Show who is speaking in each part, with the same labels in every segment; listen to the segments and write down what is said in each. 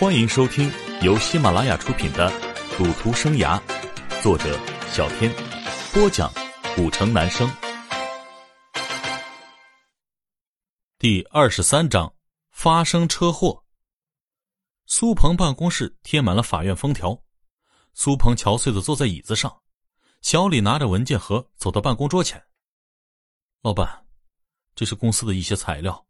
Speaker 1: 欢迎收听由喜马拉雅出品的《赌徒生涯》，作者小天，播讲古城男生。第二十三章：发生车祸。苏鹏办公室贴满了法院封条，苏鹏憔悴的坐在椅子上，小李拿着文件盒走到办公桌前。老板，这是公司的一些材料。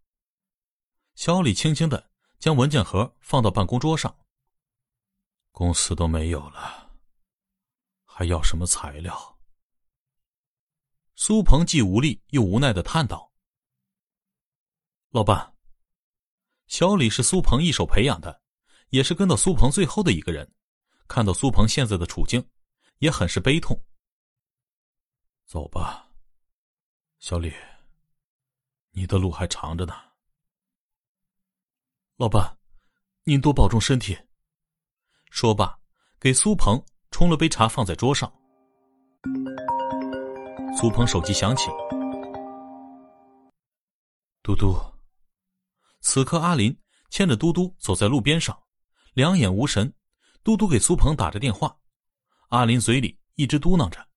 Speaker 1: 小李轻轻的。将文件盒放到办公桌上。公司都没有了，还要什么材料？苏鹏既无力又无奈的叹道：“老板，小李是苏鹏一手培养的，也是跟到苏鹏最后的一个人。看到苏鹏现在的处境，也很是悲痛。走吧，小李，你的路还长着呢。”老板，您多保重身体。说罢，给苏鹏冲了杯茶，放在桌上。苏鹏手机响起，嘟嘟。此刻，阿林牵着嘟嘟走在路边上，两眼无神。嘟嘟给苏鹏打着电话，阿林嘴里一直嘟囔着。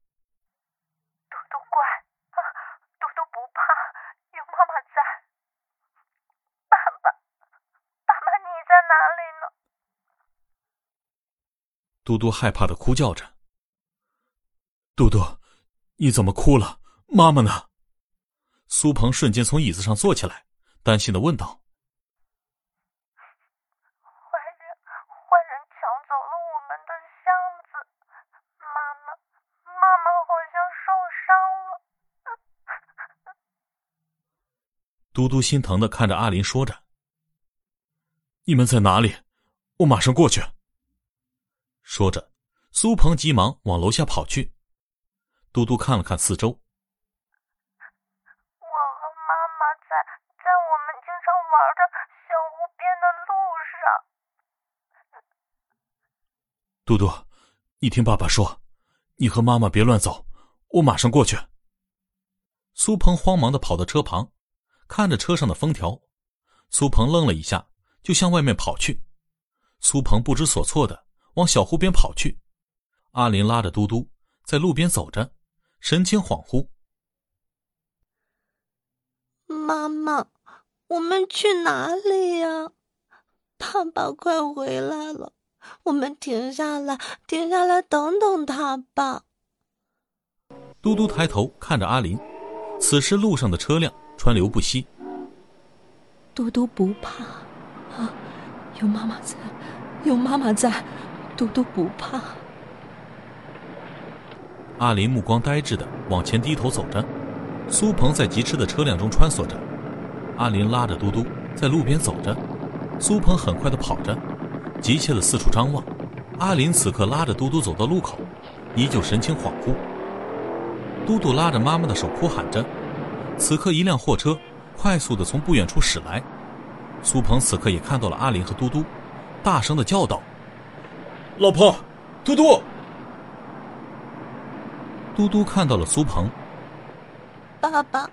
Speaker 1: 嘟嘟害怕的哭叫着：“嘟嘟，你怎么哭了？妈妈呢？”苏鹏瞬间从椅子上坐起来，担心的问道：“
Speaker 2: 坏人，坏人抢走了我们的箱子，妈妈，妈妈好像受伤了。”
Speaker 1: 嘟嘟心疼的看着阿林，说着：“你们在哪里？我马上过去。”说着，苏鹏急忙往楼下跑去。嘟嘟看了看四周，我
Speaker 2: 和妈妈在在我们经常玩的小湖边的路上。
Speaker 1: 嘟嘟，你听爸爸说，你和妈妈别乱走，我马上过去。苏鹏慌忙的跑到车旁，看着车上的封条，苏鹏愣了一下，就向外面跑去。苏鹏不知所措的。往小湖边跑去，阿林拉着嘟嘟在路边走着，神情恍惚。
Speaker 2: 妈妈，我们去哪里呀？爸爸快回来了，我们停下来，停下来等等他吧。
Speaker 1: 嘟嘟抬头看着阿林，此时路上的车辆川流不息。
Speaker 3: 嘟嘟不怕，啊，有妈妈在，有妈妈在。嘟嘟不怕。
Speaker 1: 阿林目光呆滞的往前低头走着，苏鹏在疾驰的车辆中穿梭着，阿林拉着嘟嘟在路边走着，苏鹏很快的跑着，急切的四处张望。阿林此刻拉着嘟嘟走到路口，依旧神情恍惚。嘟嘟拉着妈妈的手哭喊着。此刻一辆货车快速的从不远处驶来，苏鹏此刻也看到了阿林和嘟嘟，大声的叫道。老婆，嘟嘟，嘟嘟看到了苏鹏。
Speaker 2: 爸爸，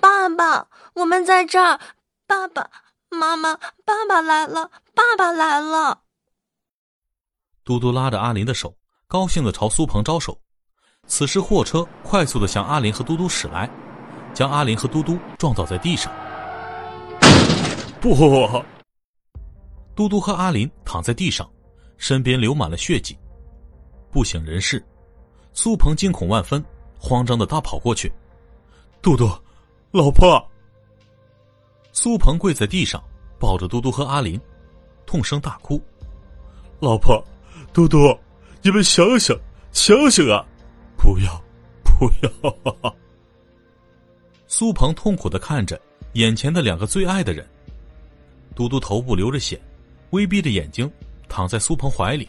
Speaker 2: 爸爸，我们在这儿。爸爸妈妈，爸爸来了，爸爸来了。
Speaker 1: 嘟嘟拉着阿林的手，高兴的朝苏鹏招手。此时货车快速的向阿林和嘟嘟驶来，将阿林和嘟嘟撞倒在地上。不，嘟嘟和阿林躺在地上。身边流满了血迹，不省人事。苏鹏惊恐万分，慌张的大跑过去：“嘟嘟，老婆！”苏鹏跪在地上，抱着嘟嘟和阿林，痛声大哭：“老婆，嘟嘟，你们醒醒，醒醒啊！不要，不要！” 苏鹏痛苦的看着眼前的两个最爱的人，嘟嘟头部流着血，微闭着眼睛。躺在苏鹏怀里，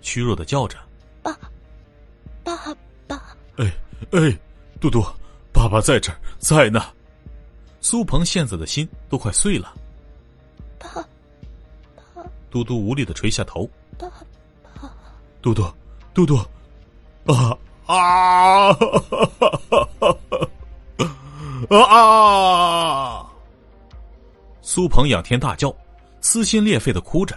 Speaker 1: 虚弱的叫着：“
Speaker 2: 爸，爸爸！”
Speaker 1: 哎哎，嘟嘟，爸爸在这儿，在呢。苏鹏现在的心都快碎了。
Speaker 2: 爸，爸！
Speaker 1: 嘟嘟无力的垂下头。
Speaker 2: 爸，爸！
Speaker 1: 嘟嘟，嘟嘟，啊啊！啊！苏鹏仰天大叫，撕心裂肺的哭着。